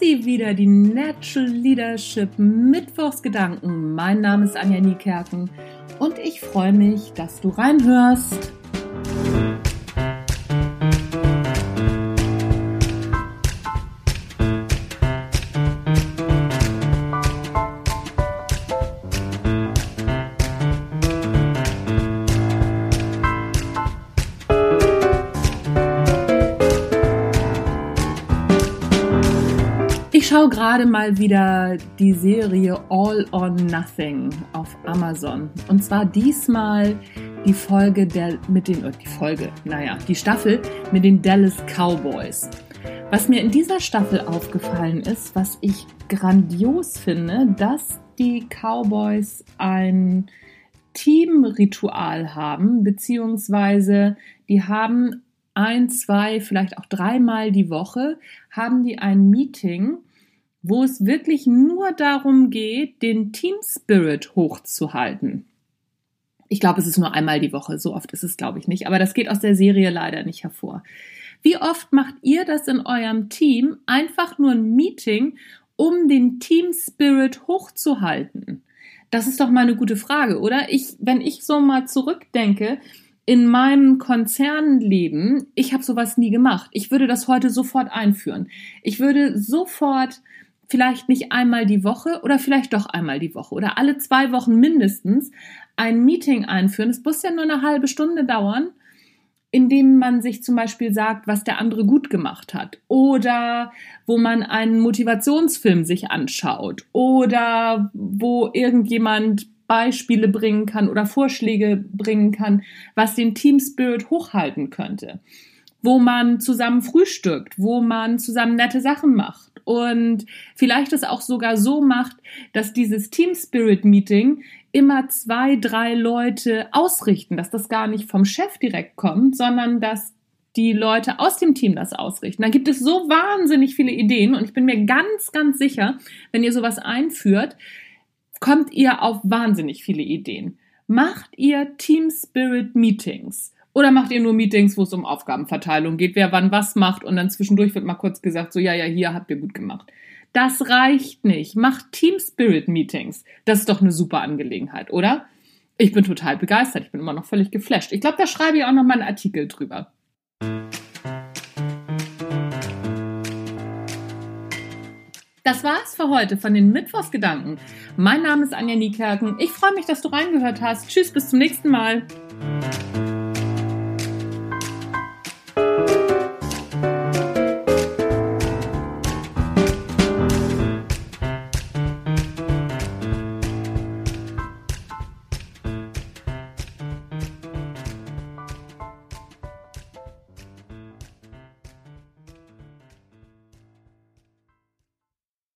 sie wieder, die Natural Leadership Mittwochsgedanken. Mein Name ist Anja Niekerken und ich freue mich, dass du reinhörst. Schaue gerade mal wieder die Serie All or Nothing auf Amazon. Und zwar diesmal die Folge der, mit den, die Folge, naja, die Staffel mit den Dallas Cowboys. Was mir in dieser Staffel aufgefallen ist, was ich grandios finde, dass die Cowboys ein Teamritual haben, beziehungsweise die haben ein, zwei, vielleicht auch dreimal die Woche, haben die ein Meeting, wo es wirklich nur darum geht, den Team Spirit hochzuhalten. Ich glaube, es ist nur einmal die Woche, so oft ist es, glaube ich, nicht, aber das geht aus der Serie leider nicht hervor. Wie oft macht ihr das in eurem Team? Einfach nur ein Meeting, um den Team Spirit hochzuhalten? Das ist doch mal eine gute Frage, oder? Ich, wenn ich so mal zurückdenke, in meinem Konzernleben, ich habe sowas nie gemacht. Ich würde das heute sofort einführen. Ich würde sofort vielleicht nicht einmal die Woche oder vielleicht doch einmal die Woche oder alle zwei Wochen mindestens ein Meeting einführen. Es muss ja nur eine halbe Stunde dauern, indem man sich zum Beispiel sagt, was der andere gut gemacht hat oder wo man einen Motivationsfilm sich anschaut oder wo irgendjemand Beispiele bringen kann oder Vorschläge bringen kann, was den Team Spirit hochhalten könnte, wo man zusammen frühstückt, wo man zusammen nette Sachen macht und vielleicht es auch sogar so macht, dass dieses Team Spirit Meeting immer zwei, drei Leute ausrichten, dass das gar nicht vom Chef direkt kommt, sondern dass die Leute aus dem Team das ausrichten. Dann gibt es so wahnsinnig viele Ideen und ich bin mir ganz, ganz sicher, wenn ihr sowas einführt, kommt ihr auf wahnsinnig viele Ideen. Macht ihr Team Spirit Meetings oder macht ihr nur Meetings, wo es um Aufgabenverteilung geht, wer wann was macht und dann zwischendurch wird mal kurz gesagt, so ja, ja, hier habt ihr gut gemacht. Das reicht nicht. Macht Team Spirit Meetings. Das ist doch eine super Angelegenheit, oder? Ich bin total begeistert. Ich bin immer noch völlig geflasht. Ich glaube, da schreibe ich auch noch mal einen Artikel drüber. Das war's für heute von den Mittwochsgedanken. Mein Name ist Anja Niekerken. Ich freue mich, dass du reingehört hast. Tschüss, bis zum nächsten Mal.